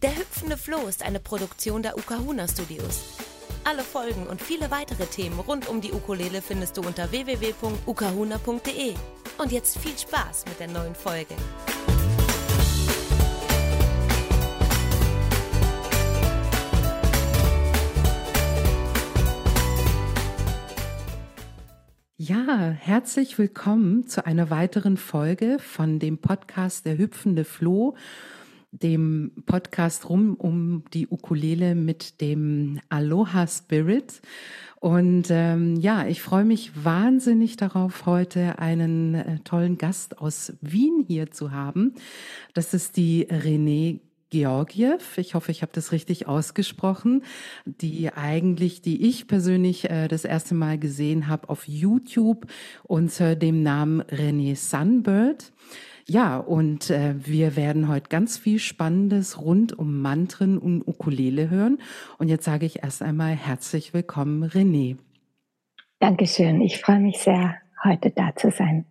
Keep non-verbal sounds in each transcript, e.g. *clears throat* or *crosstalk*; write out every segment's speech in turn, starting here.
Der hüpfende Floh ist eine Produktion der Ukahuna Studios. Alle Folgen und viele weitere Themen rund um die Ukulele findest du unter www.ukahuna.de. Und jetzt viel Spaß mit der neuen Folge. Ja, herzlich willkommen zu einer weiteren Folge von dem Podcast Der hüpfende Floh dem Podcast rum um die Ukulele mit dem Aloha Spirit. Und ähm, ja, ich freue mich wahnsinnig darauf, heute einen äh, tollen Gast aus Wien hier zu haben. Das ist die Renée Georgiev, ich hoffe, ich habe das richtig ausgesprochen, die eigentlich, die ich persönlich äh, das erste Mal gesehen habe auf YouTube unter dem Namen René Sunbird. Ja, und äh, wir werden heute ganz viel Spannendes rund um Mantren und Ukulele hören. Und jetzt sage ich erst einmal herzlich willkommen, René. Dankeschön. Ich freue mich sehr, heute da zu sein.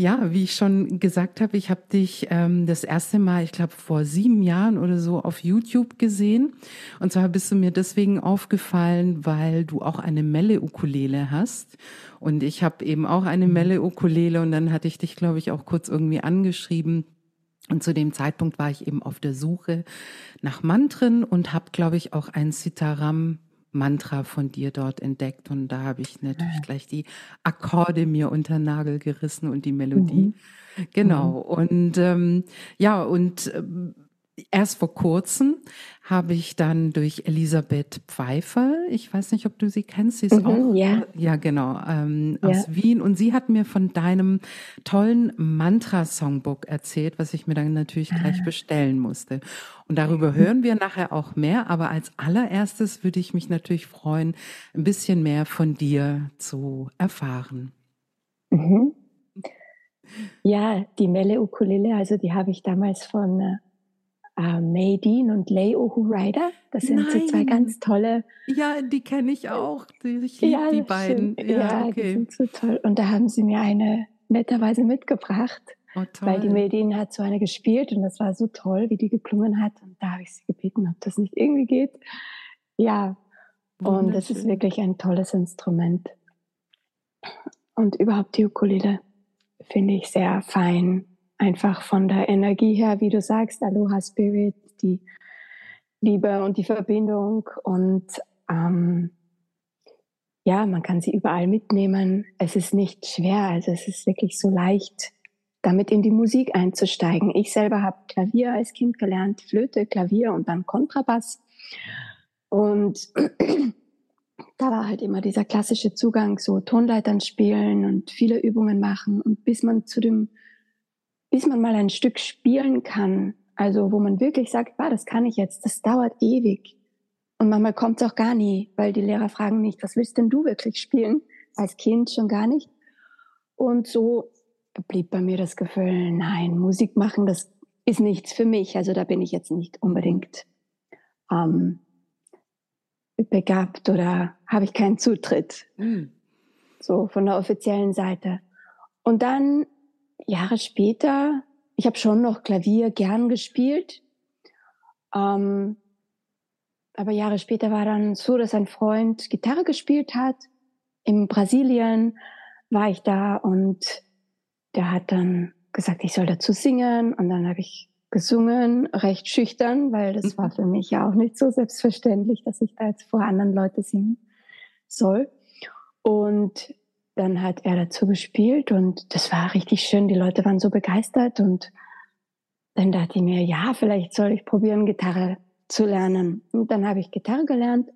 Ja, wie ich schon gesagt habe, ich habe dich ähm, das erste Mal, ich glaube vor sieben Jahren oder so auf YouTube gesehen. Und zwar bist du mir deswegen aufgefallen, weil du auch eine Melle-Ukulele hast. Und ich habe eben auch eine mhm. Melle-Ukulele und dann hatte ich dich, glaube ich, auch kurz irgendwie angeschrieben. Und zu dem Zeitpunkt war ich eben auf der Suche nach Mantren und habe, glaube ich, auch ein Sitaram Mantra von dir dort entdeckt und da habe ich natürlich ja. gleich die Akkorde mir unter Nagel gerissen und die Melodie. Mhm. Genau. Mhm. Und ähm, ja, und ähm, erst vor kurzem habe ich dann durch Elisabeth Pfeiffer, ich weiß nicht, ob du sie kennst, sie ist mhm, auch, ja, ja genau, ähm, ja. aus Wien und sie hat mir von deinem tollen Mantra-Songbook erzählt, was ich mir dann natürlich gleich ah. bestellen musste. Und darüber hören wir nachher auch mehr, aber als allererstes würde ich mich natürlich freuen, ein bisschen mehr von dir zu erfahren. Mhm. Ja, die Melle Ukulele, also die habe ich damals von äh, Maydeen und Lei Ohu Rider. Das sind Nein. so zwei ganz tolle. Ja, die kenne ich auch. Ich liebe ja, die beiden. Ja, ja okay. die sind so toll. Und da haben sie mir eine netterweise mitgebracht. Oh, weil die Maydeen hat so eine gespielt und das war so toll, wie die geklungen hat. Und da habe ich sie gebeten, ob das nicht irgendwie geht. Ja, und das ist wirklich ein tolles Instrument. Und überhaupt die Ukulele finde ich sehr fein einfach von der Energie her, wie du sagst, Aloha Spirit, die Liebe und die Verbindung und ähm, ja, man kann sie überall mitnehmen. Es ist nicht schwer, also es ist wirklich so leicht, damit in die Musik einzusteigen. Ich selber habe Klavier als Kind gelernt, Flöte, Klavier und dann Kontrabass. Und *clears throat* da war halt immer dieser klassische Zugang, so Tonleitern spielen und viele Übungen machen. Und bis man zu dem bis man mal ein Stück spielen kann, also wo man wirklich sagt, bah, das kann ich jetzt, das dauert ewig. Und manchmal kommt es auch gar nie, weil die Lehrer fragen nicht, was willst denn du wirklich spielen? Als Kind schon gar nicht. Und so blieb bei mir das Gefühl, nein, Musik machen, das ist nichts für mich. Also da bin ich jetzt nicht unbedingt ähm, begabt oder habe ich keinen Zutritt. Mhm. So von der offiziellen Seite. Und dann Jahre später, ich habe schon noch Klavier gern gespielt, ähm, aber Jahre später war dann so, dass ein Freund Gitarre gespielt hat. In Brasilien war ich da und der hat dann gesagt, ich soll dazu singen und dann habe ich gesungen, recht schüchtern, weil das war für mich ja auch nicht so selbstverständlich, dass ich da jetzt vor anderen Leuten singen soll. Und dann hat er dazu gespielt und das war richtig schön. Die Leute waren so begeistert und dann dachte ich mir, ja, vielleicht soll ich probieren, Gitarre zu lernen. Und dann habe ich Gitarre gelernt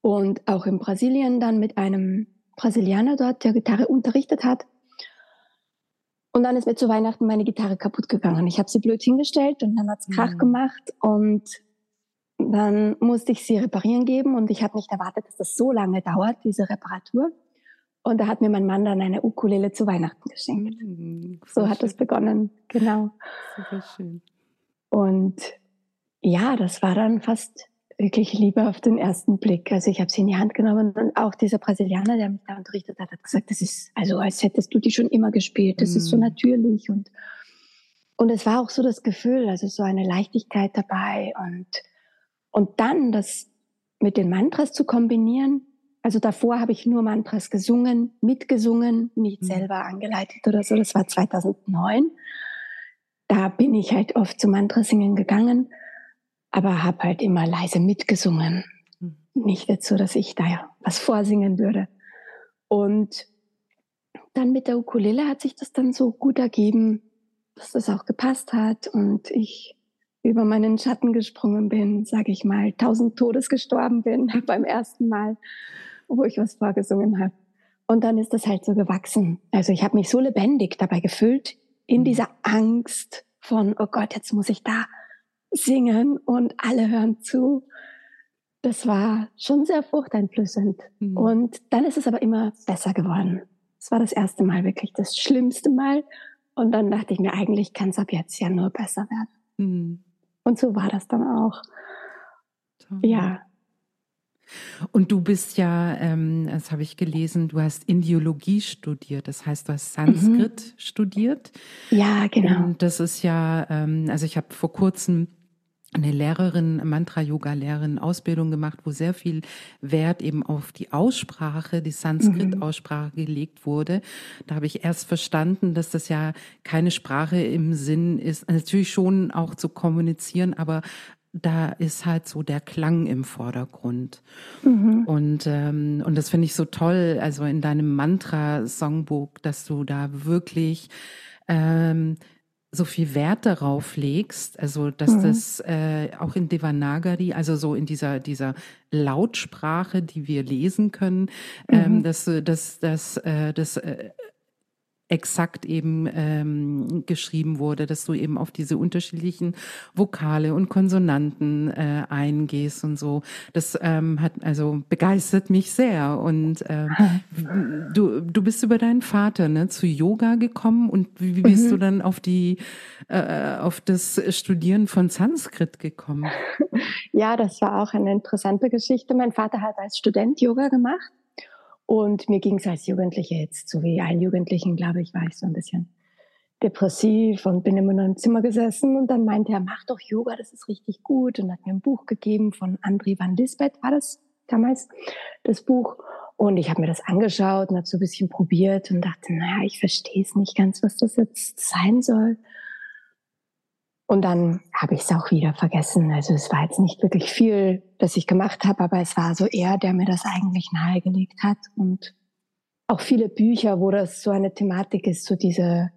und auch in Brasilien dann mit einem Brasilianer dort, der Gitarre unterrichtet hat. Und dann ist mir zu Weihnachten meine Gitarre kaputt gegangen. Ich habe sie blöd hingestellt und dann hat's Krach mhm. gemacht und dann musste ich sie reparieren geben und ich habe nicht erwartet, dass das so lange dauert, diese Reparatur. Und da hat mir mein Mann dann eine Ukulele zu Weihnachten geschenkt. Mhm, so hat es begonnen, genau. Super schön. Und ja, das war dann fast wirklich Liebe auf den ersten Blick. Also ich habe sie in die Hand genommen und auch dieser Brasilianer, der mich da unterrichtet hat, hat gesagt, das ist also als hättest du die schon immer gespielt. Das mhm. ist so mhm. natürlich und und es war auch so das Gefühl, also so eine Leichtigkeit dabei und, und dann das mit den Mantras zu kombinieren. Also davor habe ich nur Mantras gesungen, mitgesungen, nicht mhm. selber angeleitet oder so. Das war 2009. Da bin ich halt oft zum Mantrasingen gegangen, aber habe halt immer leise mitgesungen. Mhm. Nicht jetzt so, dass ich da was vorsingen würde. Und dann mit der Ukulele hat sich das dann so gut ergeben, dass das auch gepasst hat und ich über meinen Schatten gesprungen bin, sage ich mal, tausend Todes gestorben bin *laughs* beim ersten Mal, wo ich was vorgesungen habe. Und dann ist das halt so gewachsen. Also ich habe mich so lebendig dabei gefühlt, in mhm. dieser Angst von, oh Gott, jetzt muss ich da singen und alle hören zu. Das war schon sehr furchteinflößend. Mhm. Und dann ist es aber immer besser geworden. Es war das erste Mal wirklich das schlimmste Mal. Und dann dachte ich mir, eigentlich kann es ab jetzt ja nur besser werden. Mhm. Und so war das dann auch. Toll. Ja. Und du bist ja, ähm, das habe ich gelesen, du hast Indiologie studiert, das heißt, du hast Sanskrit mhm. studiert. Ja, genau. Und das ist ja, ähm, also ich habe vor kurzem eine Lehrerin, Mantra-Yoga-Lehrerin Ausbildung gemacht, wo sehr viel Wert eben auf die Aussprache, die Sanskrit-Aussprache gelegt wurde. Da habe ich erst verstanden, dass das ja keine Sprache im Sinn ist, natürlich schon auch zu kommunizieren, aber da ist halt so der Klang im Vordergrund. Mhm. Und, ähm, und das finde ich so toll, also in deinem Mantra-Songbook, dass du da wirklich ähm, so viel Wert darauf legst, also dass mhm. das äh, auch in Devanagari, also so in dieser dieser Lautsprache, die wir lesen können, ähm, mhm. dass dass dass äh, das äh, exakt eben ähm, geschrieben wurde, dass du eben auf diese unterschiedlichen Vokale und Konsonanten äh, eingehst und so. Das ähm, hat also begeistert mich sehr. Und äh, *laughs* du, du bist über deinen Vater ne, zu Yoga gekommen und wie bist mhm. du dann auf die äh, auf das Studieren von Sanskrit gekommen? *laughs* Ja, das war auch eine interessante Geschichte. Mein Vater hat als Student Yoga gemacht und mir ging es als Jugendliche jetzt, so wie allen Jugendlichen, glaube ich, war ich so ein bisschen depressiv und bin immer nur im Zimmer gesessen und dann meinte er, mach doch Yoga, das ist richtig gut und hat mir ein Buch gegeben von André van Lisbeth, war das damals, das Buch. Und ich habe mir das angeschaut und habe so ein bisschen probiert und dachte, naja, ich verstehe es nicht ganz, was das jetzt sein soll. Und dann habe ich es auch wieder vergessen. Also es war jetzt nicht wirklich viel, das ich gemacht habe, aber es war so er, der mir das eigentlich nahegelegt hat. Und auch viele Bücher, wo das so eine Thematik ist, so diese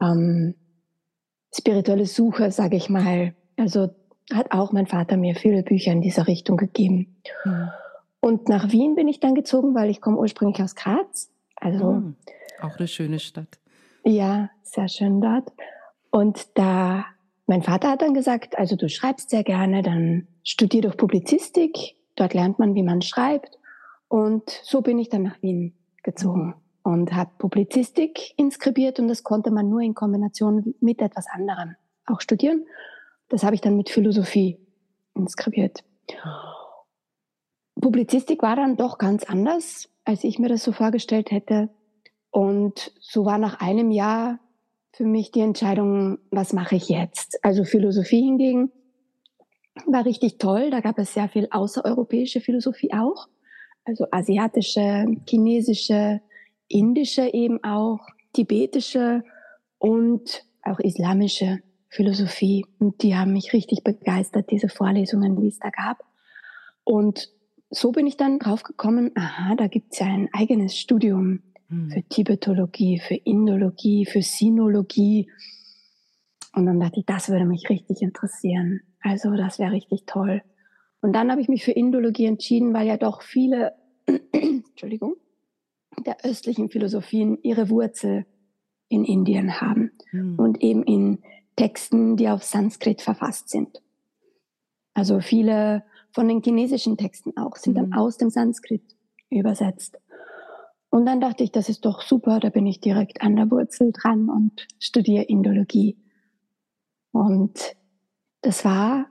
ähm, spirituelle Suche, sage ich mal. Also hat auch mein Vater mir viele Bücher in dieser Richtung gegeben. Mhm. Und nach Wien bin ich dann gezogen, weil ich komme ursprünglich aus Graz. Also mhm. auch eine schöne Stadt. Ja, sehr schön dort. Und da mein Vater hat dann gesagt, also du schreibst sehr gerne, dann studier doch Publizistik. Dort lernt man, wie man schreibt. Und so bin ich dann nach Wien gezogen und habe Publizistik inskribiert und das konnte man nur in Kombination mit etwas anderem auch studieren. Das habe ich dann mit Philosophie inskribiert. Publizistik war dann doch ganz anders, als ich mir das so vorgestellt hätte. Und so war nach einem Jahr für mich die Entscheidung, was mache ich jetzt? Also Philosophie hingegen war richtig toll. Da gab es sehr viel außereuropäische Philosophie auch. Also asiatische, chinesische, indische eben auch, tibetische und auch islamische Philosophie. Und die haben mich richtig begeistert, diese Vorlesungen, die es da gab. Und so bin ich dann drauf gekommen, aha, da gibt es ja ein eigenes Studium für hm. Tibetologie, für Indologie, für Sinologie. Und dann dachte ich, das würde mich richtig interessieren. Also das wäre richtig toll. Und dann habe ich mich für Indologie entschieden, weil ja doch viele, *clears throat* Entschuldigung, der östlichen Philosophien ihre Wurzel in Indien haben mhm. und eben in Texten, die auf Sanskrit verfasst sind. Also viele von den chinesischen Texten auch sind mhm. dann aus dem Sanskrit übersetzt. Und dann dachte ich, das ist doch super, da bin ich direkt an der Wurzel dran und studiere Indologie. Und das war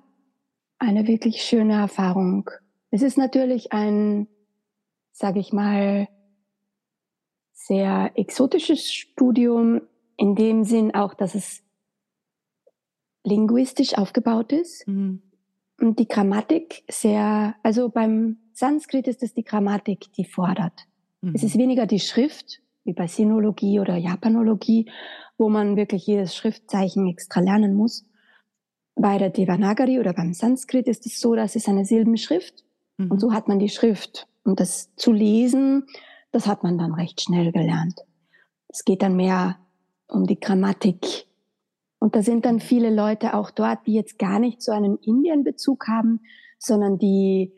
eine wirklich schöne Erfahrung. Es ist natürlich ein, sage ich mal, sehr exotisches Studium, in dem Sinn auch, dass es linguistisch aufgebaut ist. Mhm. Und die Grammatik sehr, also beim Sanskrit ist es die Grammatik, die fordert. Mhm. Es ist weniger die Schrift, wie bei Sinologie oder Japanologie, wo man wirklich jedes Schriftzeichen extra lernen muss. Bei der Devanagari oder beim Sanskrit ist es so, dass es eine Silbenschrift mhm. und so hat man die Schrift. Und das zu lesen, das hat man dann recht schnell gelernt. Es geht dann mehr um die Grammatik. Und da sind dann viele Leute auch dort, die jetzt gar nicht so einen Indien-Bezug haben, sondern die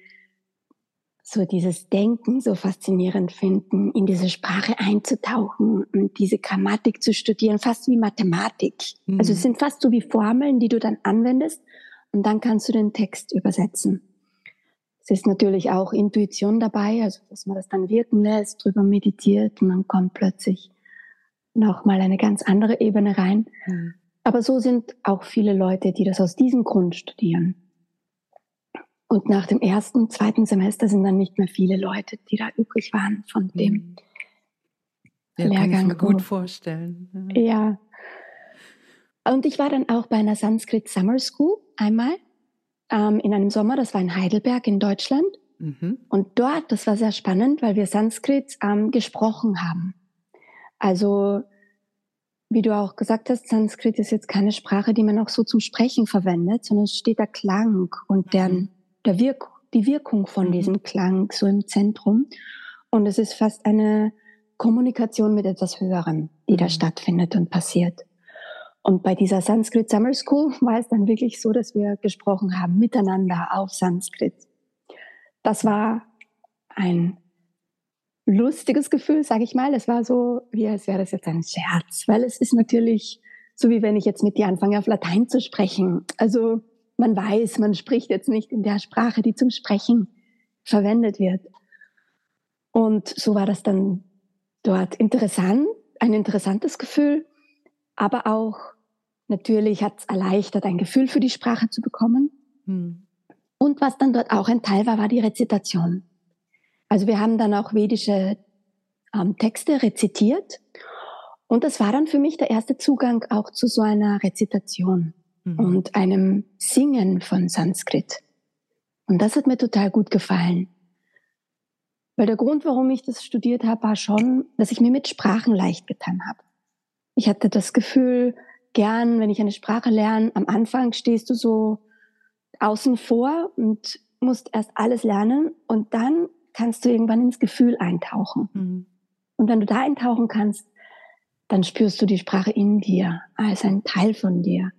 so dieses Denken so faszinierend finden, in diese Sprache einzutauchen und diese Grammatik zu studieren, fast wie Mathematik. Mhm. Also es sind fast so wie Formeln, die du dann anwendest und dann kannst du den Text übersetzen. Es ist natürlich auch Intuition dabei, also dass man das dann wirken lässt, drüber meditiert und dann kommt plötzlich nochmal eine ganz andere Ebene rein. Mhm. Aber so sind auch viele Leute, die das aus diesem Grund studieren. Und nach dem ersten, zweiten Semester sind dann nicht mehr viele Leute, die da übrig waren von dem mhm. ja, Lehrgang. Kann ich mir gut vorstellen. Ja. ja. Und ich war dann auch bei einer Sanskrit Summer School einmal ähm, in einem Sommer. Das war in Heidelberg in Deutschland. Mhm. Und dort, das war sehr spannend, weil wir Sanskrit ähm, gesprochen haben. Also wie du auch gesagt hast, Sanskrit ist jetzt keine Sprache, die man auch so zum Sprechen verwendet, sondern es steht der Klang und deren, mhm. Der Wirk die Wirkung von mhm. diesem Klang so im Zentrum. Und es ist fast eine Kommunikation mit etwas Höherem, die da mhm. stattfindet und passiert. Und bei dieser Sanskrit Summer School *laughs* war es dann wirklich so, dass wir gesprochen haben miteinander auf Sanskrit. Das war ein lustiges Gefühl, sage ich mal. Es war so, wie als wäre das jetzt ein Scherz, weil es ist natürlich so, wie wenn ich jetzt mit dir anfange, auf Latein zu sprechen. Also man weiß, man spricht jetzt nicht in der Sprache, die zum Sprechen verwendet wird. Und so war das dann dort interessant, ein interessantes Gefühl, aber auch natürlich hat es erleichtert, ein Gefühl für die Sprache zu bekommen. Hm. Und was dann dort auch ein Teil war, war die Rezitation. Also wir haben dann auch vedische ähm, Texte rezitiert. Und das war dann für mich der erste Zugang auch zu so einer Rezitation mhm. und einem Singen von Sanskrit. Und das hat mir total gut gefallen. Weil der Grund, warum ich das studiert habe, war schon, dass ich mir mit Sprachen leicht getan habe. Ich hatte das Gefühl, gern, wenn ich eine Sprache lerne, am Anfang stehst du so außen vor und musst erst alles lernen und dann kannst du irgendwann ins Gefühl eintauchen. Mhm. Und wenn du da eintauchen kannst, dann spürst du die Sprache in dir, als ein Teil von dir.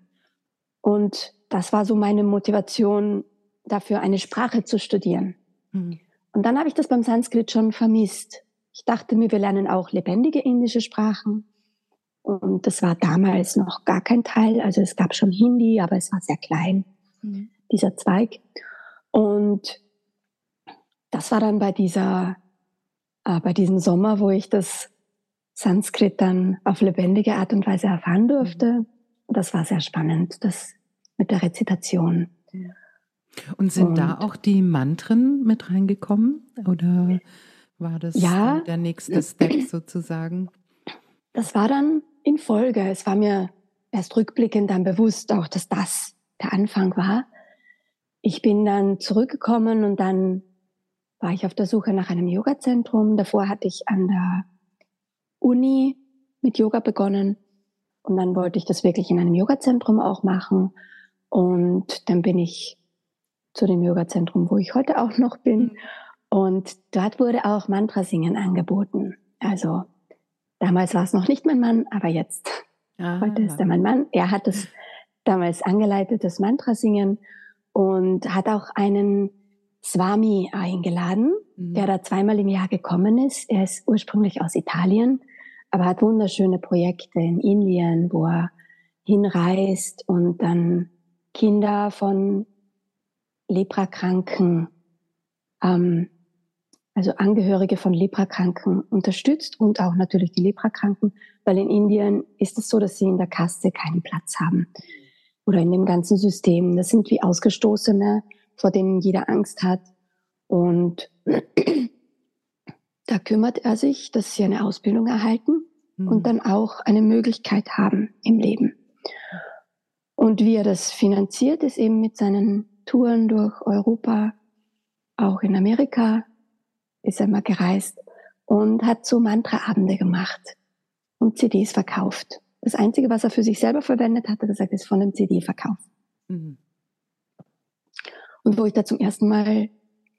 Und das war so meine Motivation dafür, eine Sprache zu studieren. Mhm. Und dann habe ich das beim Sanskrit schon vermisst. Ich dachte mir, wir lernen auch lebendige indische Sprachen. Und das war damals noch gar kein Teil. Also es gab schon Hindi, aber es war sehr klein, mhm. dieser Zweig. Und das war dann bei dieser, äh, bei diesem Sommer, wo ich das Sanskrit dann auf lebendige Art und Weise erfahren durfte. Das war sehr spannend, das mit der Rezitation. Und sind und, da auch die Mantren mit reingekommen? Oder war das ja, der nächste Step sozusagen? Das war dann in Folge. Es war mir erst rückblickend dann bewusst auch, dass das der Anfang war. Ich bin dann zurückgekommen und dann war ich auf der Suche nach einem Yoga-Zentrum. Davor hatte ich an der Uni mit Yoga begonnen und dann wollte ich das wirklich in einem Yoga-Zentrum auch machen. Und dann bin ich zu dem Yoga-Zentrum, wo ich heute auch noch bin. Mhm. Und dort wurde auch Mantrasingen angeboten. Also damals war es noch nicht mein Mann, aber jetzt. Ah, heute ist er mein Mann. Er hat es damals angeleitet, das Mantrasingen und hat auch einen Swami eingeladen, mhm. der da zweimal im Jahr gekommen ist. Er ist ursprünglich aus Italien, aber hat wunderschöne Projekte in Indien, wo er hinreist und dann Kinder von Leprakranken, ähm, also Angehörige von Leprakranken unterstützt und auch natürlich die Leprakranken, weil in Indien ist es so, dass sie in der Kaste keinen Platz haben oder in dem ganzen System. Das sind wie Ausgestoßene vor denen jeder Angst hat. Und da kümmert er sich, dass sie eine Ausbildung erhalten mhm. und dann auch eine Möglichkeit haben im Leben. Und wie er das finanziert, ist eben mit seinen Touren durch Europa, auch in Amerika ist er mal gereist und hat so Mantra-Abende gemacht und CDs verkauft. Das Einzige, was er für sich selber verwendet, hat er gesagt, ist von einem CD-Verkauf. Mhm. Und wo ich da zum ersten Mal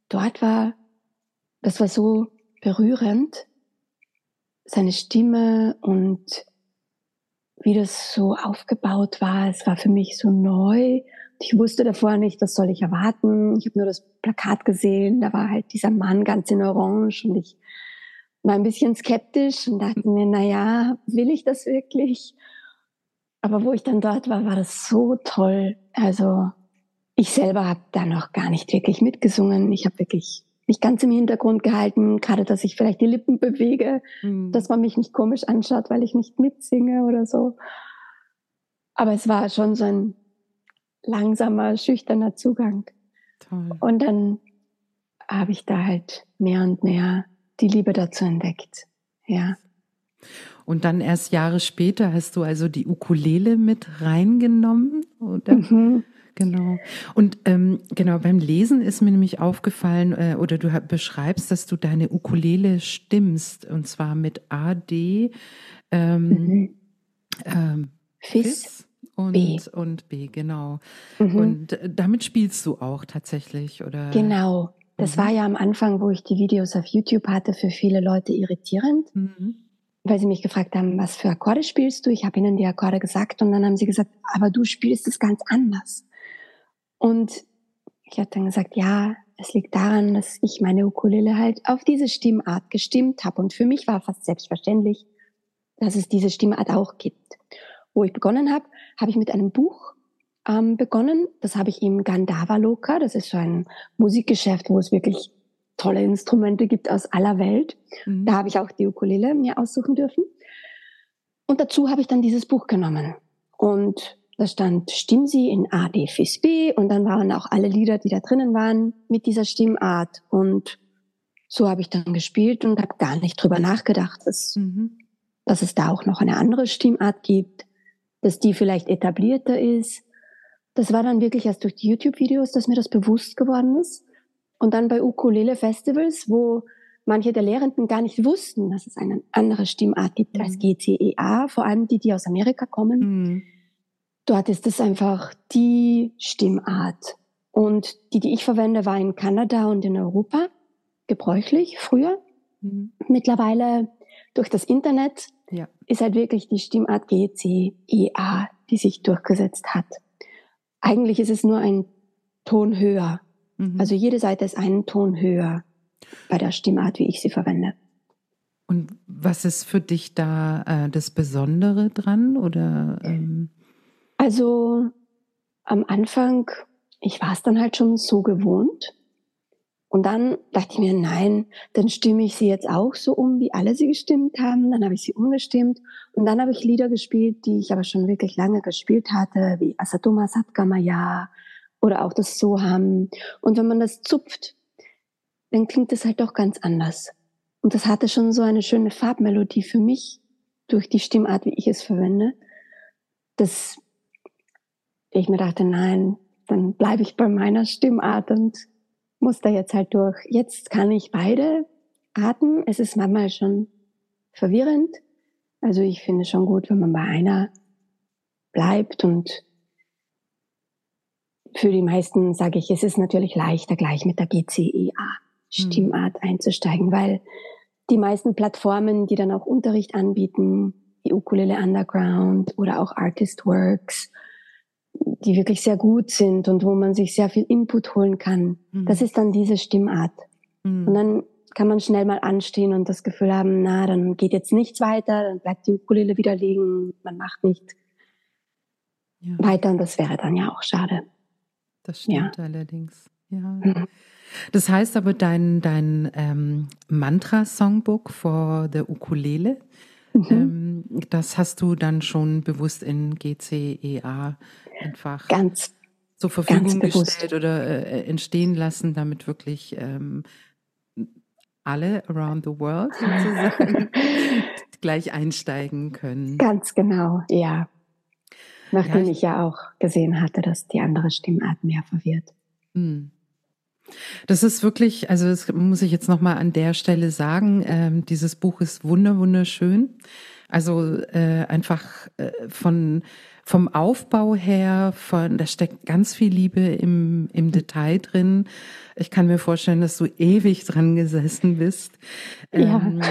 dort war, das war so berührend, seine Stimme und wie das so aufgebaut war. Es war für mich so neu. Ich wusste davor nicht, was soll ich erwarten. Ich habe nur das Plakat gesehen. Da war halt dieser Mann ganz in Orange und ich war ein bisschen skeptisch und dachte mir, na ja, will ich das wirklich? Aber wo ich dann dort war, war das so toll. Also ich selber habe da noch gar nicht wirklich mitgesungen. Ich habe wirklich mich ganz im Hintergrund gehalten, gerade dass ich vielleicht die Lippen bewege, mhm. dass man mich nicht komisch anschaut, weil ich nicht mitsinge oder so. Aber es war schon so ein langsamer, schüchterner Zugang. Toll. Und dann habe ich da halt mehr und mehr die Liebe dazu entdeckt. Ja. Und dann erst Jahre später hast du also die Ukulele mit reingenommen, oder? Mhm. Genau. Und ähm, genau beim Lesen ist mir nämlich aufgefallen, äh, oder du beschreibst, dass du deine Ukulele stimmst, und zwar mit A, D, ähm, mhm. ähm, Fis, Fis und B. und B, genau. Mhm. Und äh, damit spielst du auch tatsächlich, oder? Genau. Das mhm. war ja am Anfang, wo ich die Videos auf YouTube hatte, für viele Leute irritierend. Mhm weil sie mich gefragt haben, was für Akkorde spielst du? Ich habe ihnen die Akkorde gesagt und dann haben sie gesagt, aber du spielst es ganz anders. Und ich habe dann gesagt, ja, es liegt daran, dass ich meine Ukulele halt auf diese Stimmart gestimmt habe. Und für mich war fast selbstverständlich, dass es diese Stimmart auch gibt. Wo ich begonnen habe, habe ich mit einem Buch ähm, begonnen. Das habe ich im Gandhava Loka. Das ist so ein Musikgeschäft, wo es wirklich tolle Instrumente gibt aus aller Welt. Mhm. Da habe ich auch die Ukulele mir aussuchen dürfen. Und dazu habe ich dann dieses Buch genommen. Und da stand Stimmsi in A, D, Fis, B und dann waren auch alle Lieder, die da drinnen waren, mit dieser Stimmart. Und so habe ich dann gespielt und habe gar nicht drüber nachgedacht, dass, mhm. dass es da auch noch eine andere Stimmart gibt, dass die vielleicht etablierter ist. Das war dann wirklich erst durch die YouTube-Videos, dass mir das bewusst geworden ist. Und dann bei Ukulele-Festivals, wo manche der Lehrenden gar nicht wussten, dass es eine andere Stimmart gibt mhm. als GCEA, vor allem die, die aus Amerika kommen. Mhm Dort ist es einfach die Stimmart. Und die, die ich verwende, war in Kanada und in Europa gebräuchlich früher. Mhm. Mittlerweile durch das Internet ja. ist halt wirklich die Stimmart G, C, E, A, die sich durchgesetzt hat. Eigentlich ist es nur ein Ton höher. Mhm. Also jede Seite ist einen Ton höher bei der Stimmart, wie ich sie verwende. Und was ist für dich da äh, das Besondere dran? Oder ähm also am Anfang, ich war es dann halt schon so gewohnt. Und dann dachte ich mir, nein, dann stimme ich sie jetzt auch so um, wie alle sie gestimmt haben. Dann habe ich sie umgestimmt. Und dann habe ich Lieder gespielt, die ich aber schon wirklich lange gespielt hatte, wie Asatoma Satgamaya oder auch das Soham. Und wenn man das zupft, dann klingt es halt doch ganz anders. Und das hatte schon so eine schöne Farbmelodie für mich durch die Stimmart, wie ich es verwende. Das ich mir dachte, nein, dann bleibe ich bei meiner Stimmart und muss da jetzt halt durch. Jetzt kann ich beide Arten. Es ist manchmal schon verwirrend. Also ich finde schon gut, wenn man bei einer bleibt und für die meisten sage ich, es ist natürlich leichter, gleich mit der GCEA Stimmart mhm. einzusteigen, weil die meisten Plattformen, die dann auch Unterricht anbieten, die Ukulele Underground oder auch Artist Works die wirklich sehr gut sind und wo man sich sehr viel Input holen kann. Mhm. Das ist dann diese Stimmart. Mhm. Und dann kann man schnell mal anstehen und das Gefühl haben, na, dann geht jetzt nichts weiter, dann bleibt die Ukulele wieder liegen, man macht nicht ja. weiter und das wäre dann ja auch schade. Das stimmt ja. allerdings. Ja. Mhm. Das heißt aber, dein, dein ähm, Mantra-Songbook for the Ukulele, mhm. ähm, das hast du dann schon bewusst in GCEA einfach ganz zur Verfügung gestellt oder äh, entstehen lassen, damit wirklich ähm, alle around the world *laughs* sozusagen *laughs* gleich einsteigen können. Ganz genau, ja. Nachdem ja, ich, ich, ja auch gesehen hatte, dass die andere Stimmart mehr verwirrt. Hm. Das ist wirklich, also das muss ich jetzt nochmal an der Stelle sagen, ähm, dieses Buch ist wunder, wunderschön. Also äh, einfach äh, von vom Aufbau her, von da steckt ganz viel Liebe im, im Detail drin. Ich kann mir vorstellen, dass du ewig dran gesessen bist. Ja. Ähm,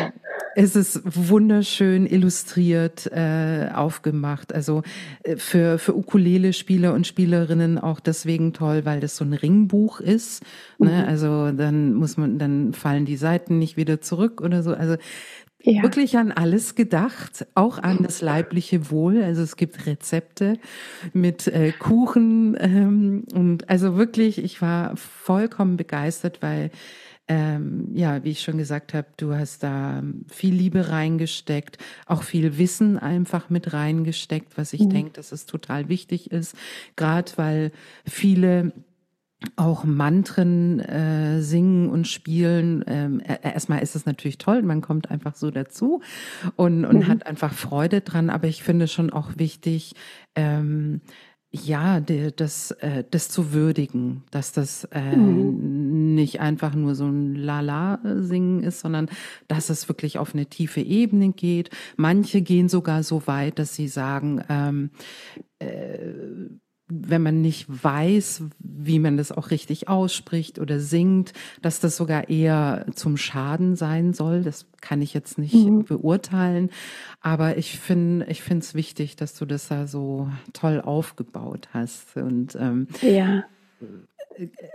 es ist wunderschön illustriert, äh, aufgemacht. Also äh, für, für Ukulele-Spieler und Spielerinnen auch deswegen toll, weil das so ein Ringbuch ist. Ne? Mhm. Also dann muss man, dann fallen die Seiten nicht wieder zurück oder so. Also ja. wirklich an alles gedacht, auch an das leibliche Wohl. Also es gibt Rezepte mit äh, Kuchen ähm, und also wirklich, ich war vollkommen begeistert, weil ähm, ja, wie ich schon gesagt habe, du hast da viel Liebe reingesteckt, auch viel Wissen einfach mit reingesteckt, was ich mhm. denke, dass es total wichtig ist, gerade weil viele auch Mantren äh, singen und spielen. Ähm, erstmal ist es natürlich toll, man kommt einfach so dazu und, und mhm. hat einfach Freude dran, aber ich finde schon auch wichtig, ähm, ja, das, äh, das zu würdigen, dass das äh, mhm. nicht einfach nur so ein Lala-Singen ist, sondern dass es wirklich auf eine tiefe Ebene geht. Manche gehen sogar so weit, dass sie sagen, ähm, äh, wenn man nicht weiß, wie man das auch richtig ausspricht oder singt, dass das sogar eher zum Schaden sein soll. Das kann ich jetzt nicht mhm. beurteilen. Aber ich finde, ich finde es wichtig, dass du das da so toll aufgebaut hast. Und ähm, ja.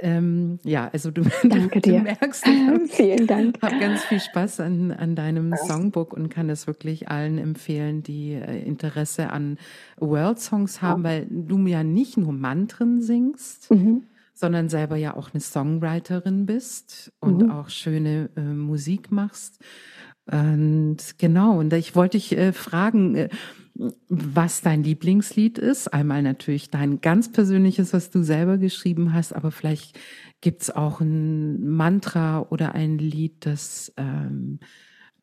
Ähm, ja, also *laughs* du, Danke du, dir. merkst, ich *laughs* habe Vielen Dank. Hab ganz viel Spaß an, an deinem Songbook und kann es wirklich allen empfehlen, die äh, Interesse an World Songs haben, weil du ja nicht nur Mantren singst, mhm. sondern selber ja auch eine Songwriterin bist und mhm. auch schöne äh, Musik machst. Und genau, und ich wollte dich äh, fragen, äh, was dein Lieblingslied ist. Einmal natürlich dein ganz persönliches, was du selber geschrieben hast, aber vielleicht gibt's auch ein Mantra oder ein Lied, das ähm,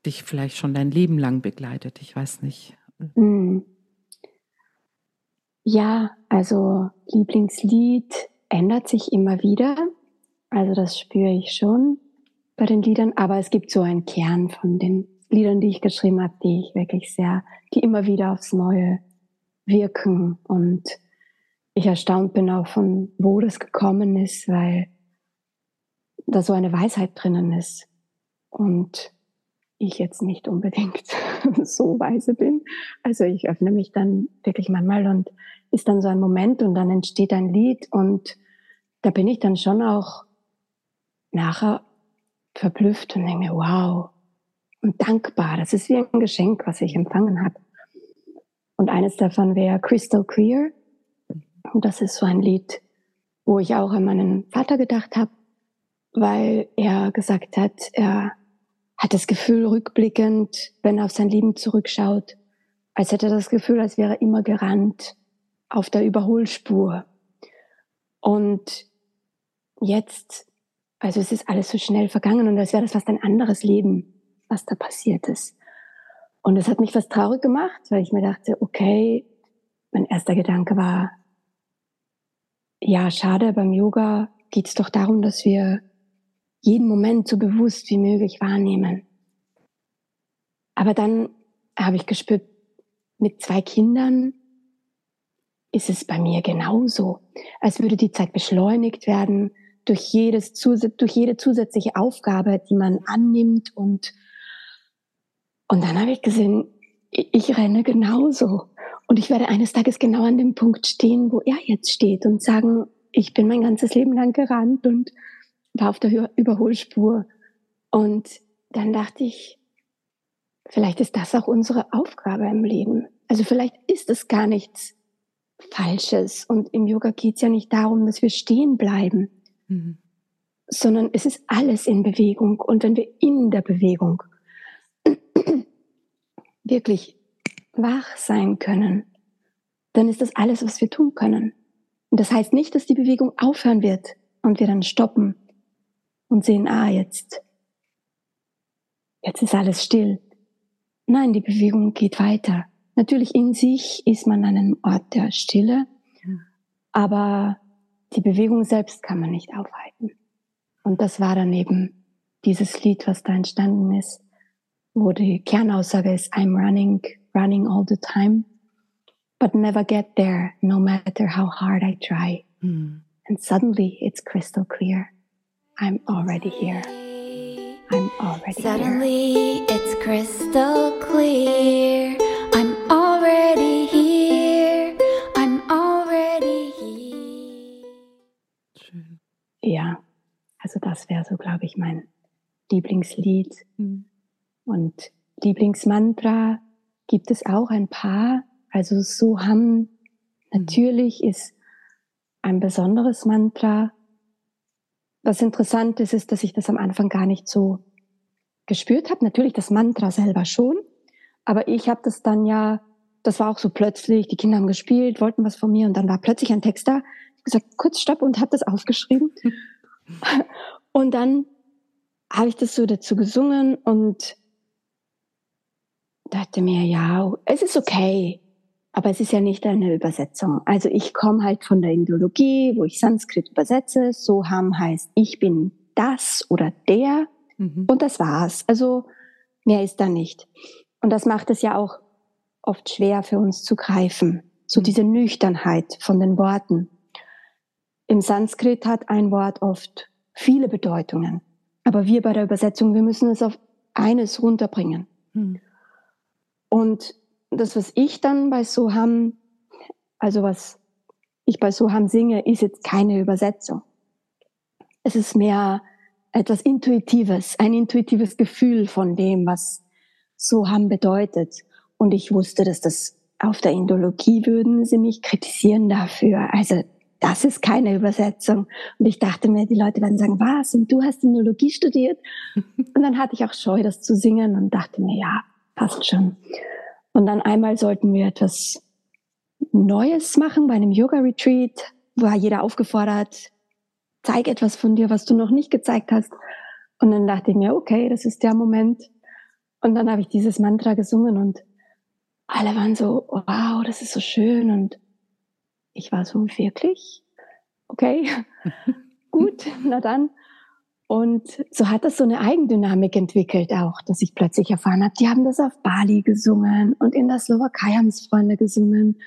dich vielleicht schon dein Leben lang begleitet. Ich weiß nicht. Mm. Ja, also Lieblingslied ändert sich immer wieder. Also das spüre ich schon bei den Liedern, aber es gibt so einen Kern von den Liedern, die ich geschrieben habe, die ich wirklich sehr, die immer wieder aufs Neue wirken und ich erstaunt bin auch von wo das gekommen ist, weil da so eine Weisheit drinnen ist und ich jetzt nicht unbedingt *laughs* so weise bin. Also ich öffne mich dann wirklich manchmal und ist dann so ein Moment und dann entsteht ein Lied und da bin ich dann schon auch nachher verblüfft und denke mir, wow, und dankbar. Das ist wie ein Geschenk, was ich empfangen habe. Und eines davon wäre Crystal Clear. Und das ist so ein Lied, wo ich auch an meinen Vater gedacht habe, weil er gesagt hat, er hat das Gefühl rückblickend, wenn er auf sein Leben zurückschaut, als hätte er das Gefühl, als wäre er immer gerannt auf der Überholspur. Und jetzt, also es ist alles so schnell vergangen und als wäre das fast ein anderes Leben was da passiert ist. Und es hat mich fast traurig gemacht, weil ich mir dachte, okay, mein erster Gedanke war, ja, schade, beim Yoga geht es doch darum, dass wir jeden Moment so bewusst wie möglich wahrnehmen. Aber dann habe ich gespürt, mit zwei Kindern ist es bei mir genauso, als würde die Zeit beschleunigt werden durch, jedes, durch jede zusätzliche Aufgabe, die man annimmt und und dann habe ich gesehen, ich renne genauso. Und ich werde eines Tages genau an dem Punkt stehen, wo er jetzt steht und sagen, ich bin mein ganzes Leben lang gerannt und war auf der Überholspur. Und dann dachte ich, vielleicht ist das auch unsere Aufgabe im Leben. Also vielleicht ist es gar nichts Falsches. Und im Yoga geht es ja nicht darum, dass wir stehen bleiben, mhm. sondern es ist alles in Bewegung. Und wenn wir in der Bewegung *clears throat* wirklich wach sein können, dann ist das alles, was wir tun können. Und das heißt nicht, dass die Bewegung aufhören wird und wir dann stoppen und sehen, ah, jetzt, jetzt ist alles still. Nein, die Bewegung geht weiter. natürlich in sich ist man an einem Ort der Stille, aber die Bewegung selbst kann man nicht aufhalten. Und das war dann eben dieses Lied, was da entstanden ist, wo die Kernaussage ist, I'm running, running all the time, but never get there, no matter how hard I try. Mm. And suddenly it's crystal clear. I'm already here. I'm already Suddenly here. it's crystal clear. I'm already Ja, also das wäre so, glaube ich, mein Lieblingslied. Mhm. Und Lieblingsmantra gibt es auch ein paar. Also Soham mhm. natürlich ist ein besonderes Mantra. Was interessant ist, ist, dass ich das am Anfang gar nicht so gespürt habe. Natürlich das Mantra selber schon, aber ich habe das dann ja, das war auch so plötzlich, die Kinder haben gespielt, wollten was von mir und dann war plötzlich ein Text da. Gesagt, kurz stopp und habe das aufgeschrieben. *laughs* und dann habe ich das so dazu gesungen und dachte mir, ja, es ist okay, aber es ist ja nicht eine Übersetzung. Also ich komme halt von der Indologie, wo ich Sanskrit übersetze. Soham heißt, ich bin das oder der mhm. und das war's. Also mehr ist da nicht. Und das macht es ja auch oft schwer für uns zu greifen. So mhm. diese Nüchternheit von den Worten. Im Sanskrit hat ein Wort oft viele Bedeutungen. Aber wir bei der Übersetzung, wir müssen es auf eines runterbringen. Hm. Und das, was ich dann bei Soham, also was ich bei Soham singe, ist jetzt keine Übersetzung. Es ist mehr etwas Intuitives, ein intuitives Gefühl von dem, was Soham bedeutet. Und ich wusste, dass das auf der Indologie würden sie mich kritisieren dafür. Also das ist keine Übersetzung. Und ich dachte mir, die Leute werden sagen, was? Und du hast Sinologie studiert? *laughs* Und dann hatte ich auch Scheu, das zu singen und dachte mir, ja, passt schon. Und dann einmal sollten wir etwas Neues machen bei einem Yoga-Retreat, war jeder aufgefordert, zeig etwas von dir, was du noch nicht gezeigt hast. Und dann dachte ich mir, okay, das ist der Moment. Und dann habe ich dieses Mantra gesungen und alle waren so, wow, das ist so schön und ich war so, wirklich? Okay, *laughs* gut, na dann. Und so hat das so eine Eigendynamik entwickelt auch, dass ich plötzlich erfahren habe, die haben das auf Bali gesungen und in der Slowakei haben es Freunde gesungen.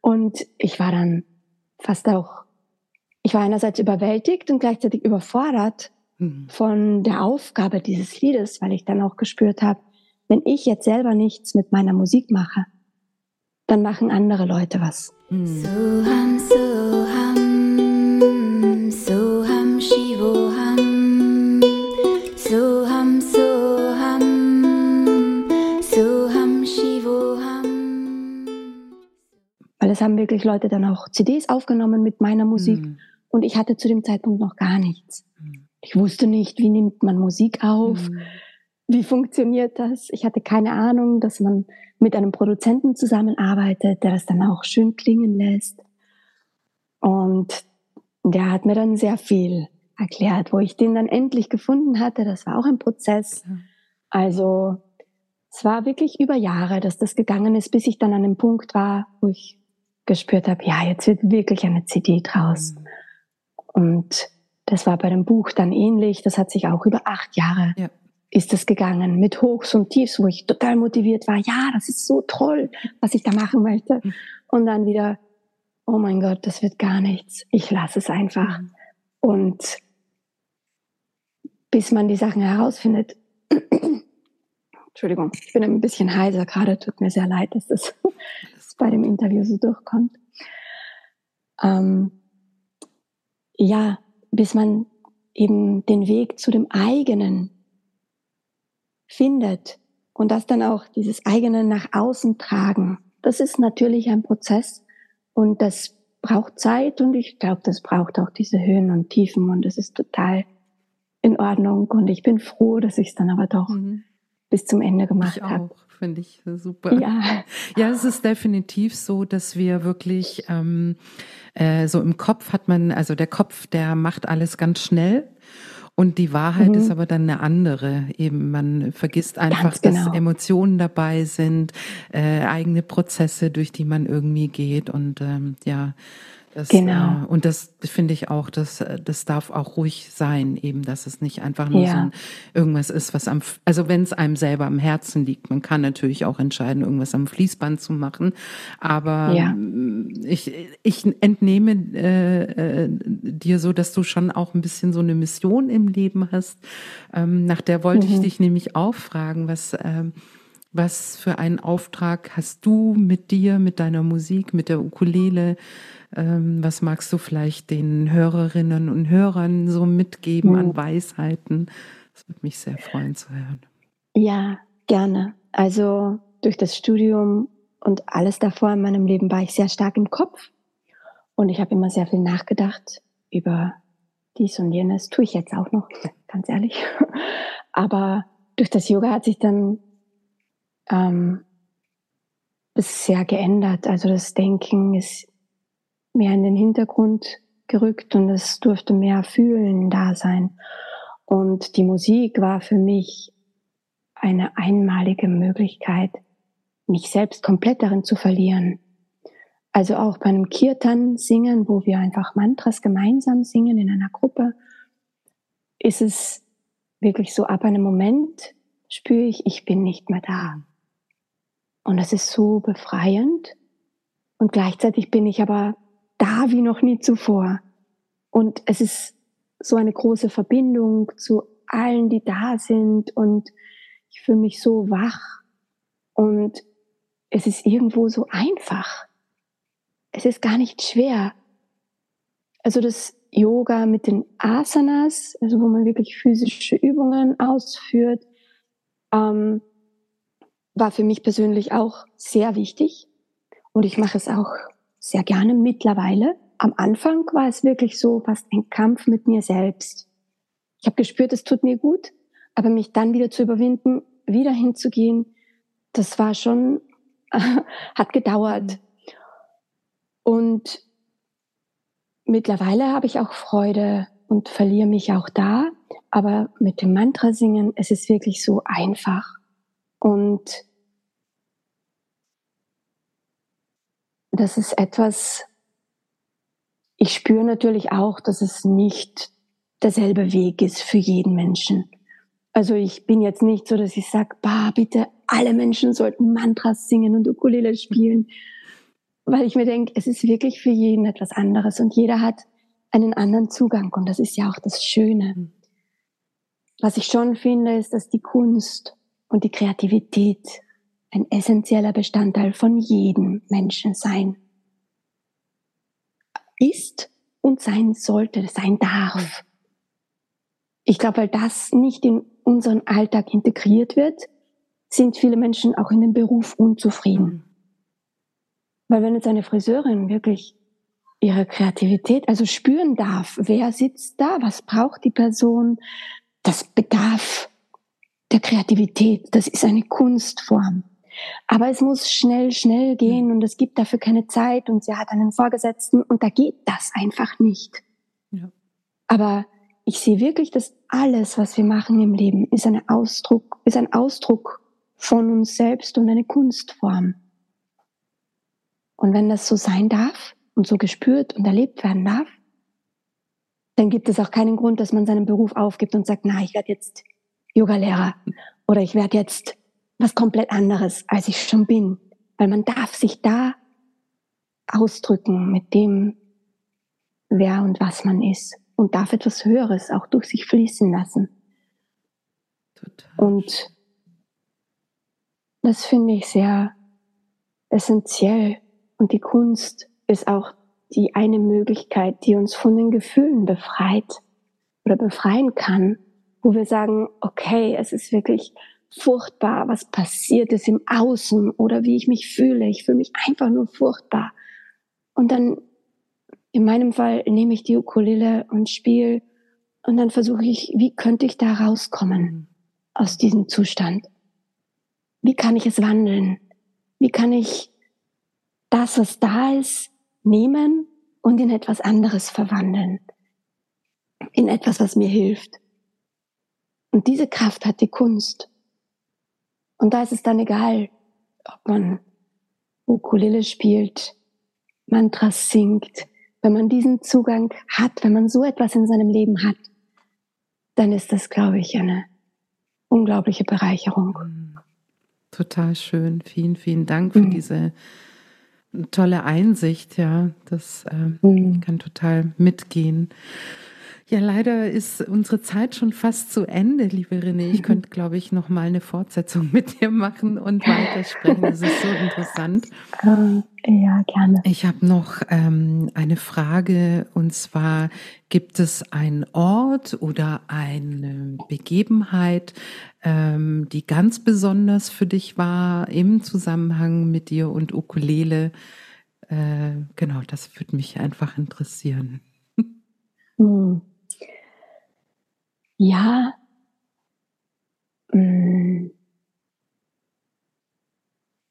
Und ich war dann fast auch, ich war einerseits überwältigt und gleichzeitig überfordert mhm. von der Aufgabe dieses Liedes, weil ich dann auch gespürt habe, wenn ich jetzt selber nichts mit meiner Musik mache, dann machen andere Leute was. Soham, Soham, Soham, Shivoham, Soham, Soham, Soham, Shivoham. Weil es haben wirklich Leute dann auch CDs aufgenommen mit meiner Musik mhm. und ich hatte zu dem Zeitpunkt noch gar nichts. Mhm. Ich wusste nicht, wie nimmt man Musik auf. Mhm wie funktioniert das? Ich hatte keine Ahnung, dass man mit einem Produzenten zusammenarbeitet, der das dann auch schön klingen lässt. Und der hat mir dann sehr viel erklärt, wo ich den dann endlich gefunden hatte. Das war auch ein Prozess. Also es war wirklich über Jahre, dass das gegangen ist, bis ich dann an dem Punkt war, wo ich gespürt habe, ja, jetzt wird wirklich eine CD draus. Mhm. Und das war bei dem Buch dann ähnlich. Das hat sich auch über acht Jahre ja ist es gegangen mit Hochs und Tiefs, wo ich total motiviert war. Ja, das ist so toll, was ich da machen möchte. Und dann wieder, oh mein Gott, das wird gar nichts. Ich lasse es einfach. Und bis man die Sachen herausfindet. *clears throat* Entschuldigung, ich bin ein bisschen heiser gerade. Tut mir sehr leid, dass das *laughs* bei dem Interview so durchkommt. Ähm, ja, bis man eben den Weg zu dem eigenen findet und das dann auch dieses eigene nach außen tragen, das ist natürlich ein Prozess und das braucht Zeit und ich glaube, das braucht auch diese Höhen und Tiefen und das ist total in Ordnung und ich bin froh, dass ich es dann aber doch mhm. bis zum Ende gemacht habe. Finde ich super. Ja. ja, es ist definitiv so, dass wir wirklich ähm, äh, so im Kopf hat man, also der Kopf, der macht alles ganz schnell Und die Wahrheit mhm. ist aber dann eine andere. Eben, man vergisst einfach, genau. dass Emotionen dabei sind, äh, eigene Prozesse, durch die man irgendwie geht. Und ähm, ja, das, genau. Äh, und das finde ich auch, das, das darf auch ruhig sein, eben, dass es nicht einfach nur ja. so ein, irgendwas ist, was am, also wenn es einem selber am Herzen liegt, man kann natürlich auch entscheiden, irgendwas am Fließband zu machen, aber ja. ich, ich entnehme äh, äh, dir so, dass du schon auch ein bisschen so eine Mission im Leben hast. Ähm, nach der wollte mhm. ich dich nämlich auch fragen, was, ähm, was für einen Auftrag hast du mit dir, mit deiner Musik, mit der Ukulele? Ähm, was magst du vielleicht den Hörerinnen und Hörern so mitgeben mhm. an hm. Weisheiten? Das würde mich sehr freuen zu hören. Ja, gerne. Also durch das Studium und alles davor in meinem Leben war ich sehr stark im Kopf und ich habe immer sehr viel nachgedacht über dies und jenes. Tue ich jetzt auch noch, *laughs* ganz ehrlich. *laughs* Aber durch das Yoga hat sich dann ähm, sehr geändert. Also das Denken ist mehr in den Hintergrund gerückt und es durfte mehr Fühlen da sein. Und die Musik war für mich eine einmalige Möglichkeit, mich selbst komplett darin zu verlieren. Also auch bei einem Kirtan singen, wo wir einfach Mantras gemeinsam singen in einer Gruppe, ist es wirklich so, ab einem Moment spüre ich, ich bin nicht mehr da. Und das ist so befreiend. Und gleichzeitig bin ich aber da wie noch nie zuvor. Und es ist so eine große Verbindung zu allen, die da sind. Und ich fühle mich so wach. Und es ist irgendwo so einfach. Es ist gar nicht schwer. Also das Yoga mit den Asanas, also wo man wirklich physische Übungen ausführt, ähm, war für mich persönlich auch sehr wichtig. Und ich mache es auch sehr gerne mittlerweile. Am Anfang war es wirklich so fast ein Kampf mit mir selbst. Ich habe gespürt, es tut mir gut, aber mich dann wieder zu überwinden, wieder hinzugehen, das war schon, *laughs* hat gedauert. Und mittlerweile habe ich auch Freude und verliere mich auch da. Aber mit dem Mantra singen, es ist wirklich so einfach. Und das ist etwas, ich spüre natürlich auch, dass es nicht derselbe Weg ist für jeden Menschen. Also ich bin jetzt nicht so, dass ich sage, bah, bitte, alle Menschen sollten Mantras singen und Ukulele spielen, weil ich mir denke, es ist wirklich für jeden etwas anderes und jeder hat einen anderen Zugang und das ist ja auch das Schöne. Mhm. Was ich schon finde, ist, dass die Kunst und die Kreativität ein essentieller Bestandteil von jedem Menschen sein ist und sein sollte, sein darf. Ich glaube, weil das nicht in unseren Alltag integriert wird, sind viele Menschen auch in dem Beruf unzufrieden. Mhm. Weil wenn jetzt eine Friseurin wirklich ihre Kreativität, also spüren darf, wer sitzt da, was braucht die Person, das bedarf der Kreativität, das ist eine Kunstform. Aber es muss schnell, schnell gehen und es gibt dafür keine Zeit und sie hat einen Vorgesetzten und da geht das einfach nicht. Ja. Aber ich sehe wirklich, dass alles, was wir machen im Leben, ist, ein Ausdruck, ist ein Ausdruck von uns selbst und eine Kunstform. Und wenn das so sein darf und so gespürt und erlebt werden darf, dann gibt es auch keinen Grund, dass man seinen Beruf aufgibt und sagt, na, ich werde jetzt Yogalehrer oder ich werde jetzt was komplett anderes, als ich schon bin. Weil man darf sich da ausdrücken mit dem, wer und was man ist und darf etwas Höheres auch durch sich fließen lassen. Total. Und das finde ich sehr essentiell. Und die Kunst ist auch die eine Möglichkeit, die uns von den Gefühlen befreit oder befreien kann, wo wir sagen, okay, es ist wirklich furchtbar, was passiert ist im Außen oder wie ich mich fühle. Ich fühle mich einfach nur furchtbar. Und dann, in meinem Fall, nehme ich die Ukulele und spiele und dann versuche ich, wie könnte ich da rauskommen aus diesem Zustand? Wie kann ich es wandeln? Wie kann ich das, was da ist, nehmen und in etwas anderes verwandeln? In etwas, was mir hilft. Und diese Kraft hat die Kunst. Und da ist es dann egal, ob man Ukulele spielt, Mantras singt. Wenn man diesen Zugang hat, wenn man so etwas in seinem Leben hat, dann ist das, glaube ich, eine unglaubliche Bereicherung. Total schön. Vielen, vielen Dank für mhm. diese tolle Einsicht. Ja, das äh, mhm. kann total mitgehen. Ja, leider ist unsere Zeit schon fast zu Ende, liebe René. Ich *laughs* könnte, glaube ich, noch mal eine Fortsetzung mit dir machen und weitersprechen. Das ist so interessant. Ähm, ja, gerne. Ich habe noch ähm, eine Frage und zwar, gibt es einen Ort oder eine Begebenheit, ähm, die ganz besonders für dich war im Zusammenhang mit dir und Ukulele? Äh, genau, das würde mich einfach interessieren. Hm. Ja. Mm.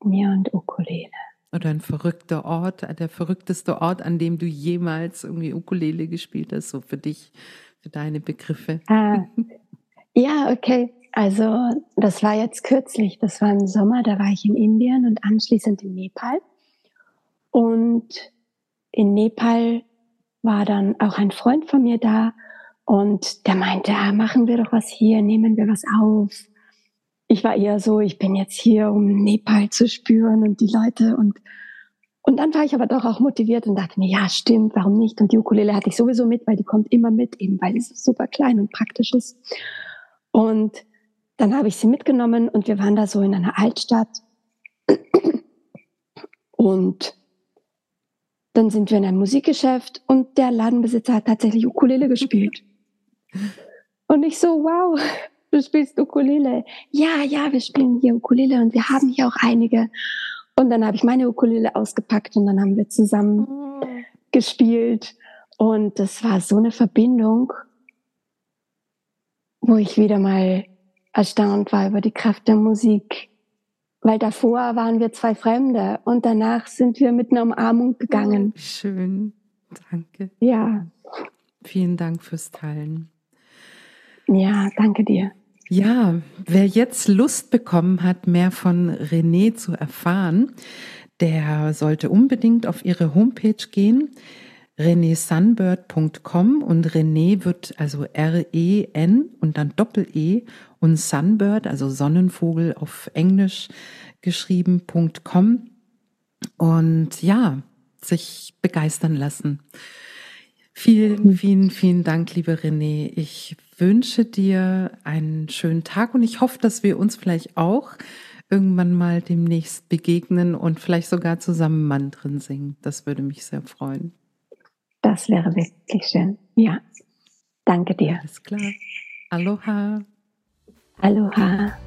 Mir und Ukulele. Oder ein verrückter Ort, der verrückteste Ort, an dem du jemals irgendwie Ukulele gespielt hast, so für dich, für deine Begriffe. Ah, ja, okay. Also das war jetzt kürzlich, das war im Sommer, da war ich in Indien und anschließend in Nepal. Und in Nepal war dann auch ein Freund von mir da und der meinte, ja, machen wir doch was hier, nehmen wir was auf. Ich war eher so, ich bin jetzt hier, um Nepal zu spüren und die Leute und und dann war ich aber doch auch motiviert und dachte mir, ja, stimmt, warum nicht? Und die Ukulele hatte ich sowieso mit, weil die kommt immer mit, eben weil es super klein und praktisch ist. Und dann habe ich sie mitgenommen und wir waren da so in einer Altstadt. Und dann sind wir in einem Musikgeschäft und der Ladenbesitzer hat tatsächlich Ukulele gespielt. Und ich so, wow, du spielst Ukulele. Ja, ja, wir spielen hier Ukulele und wir haben hier auch einige. Und dann habe ich meine Ukulele ausgepackt und dann haben wir zusammen mhm. gespielt. Und das war so eine Verbindung, wo ich wieder mal erstaunt war über die Kraft der Musik. Weil davor waren wir zwei Fremde und danach sind wir mit einer Umarmung gegangen. Schön, danke. Ja. Vielen Dank fürs Teilen. Ja, danke dir. Ja, wer jetzt Lust bekommen hat, mehr von René zu erfahren, der sollte unbedingt auf ihre Homepage gehen, renesunbird.com und René wird also R-E-N und dann Doppel-E und Sunbird, also Sonnenvogel auf Englisch geschrieben.com und ja, sich begeistern lassen. Vielen, vielen, vielen Dank, liebe René. Ich wünsche dir einen schönen Tag und ich hoffe, dass wir uns vielleicht auch irgendwann mal demnächst begegnen und vielleicht sogar zusammen Mantren singen. Das würde mich sehr freuen. Das wäre wirklich schön. Ja. Danke dir. Alles klar. Aloha. Aloha.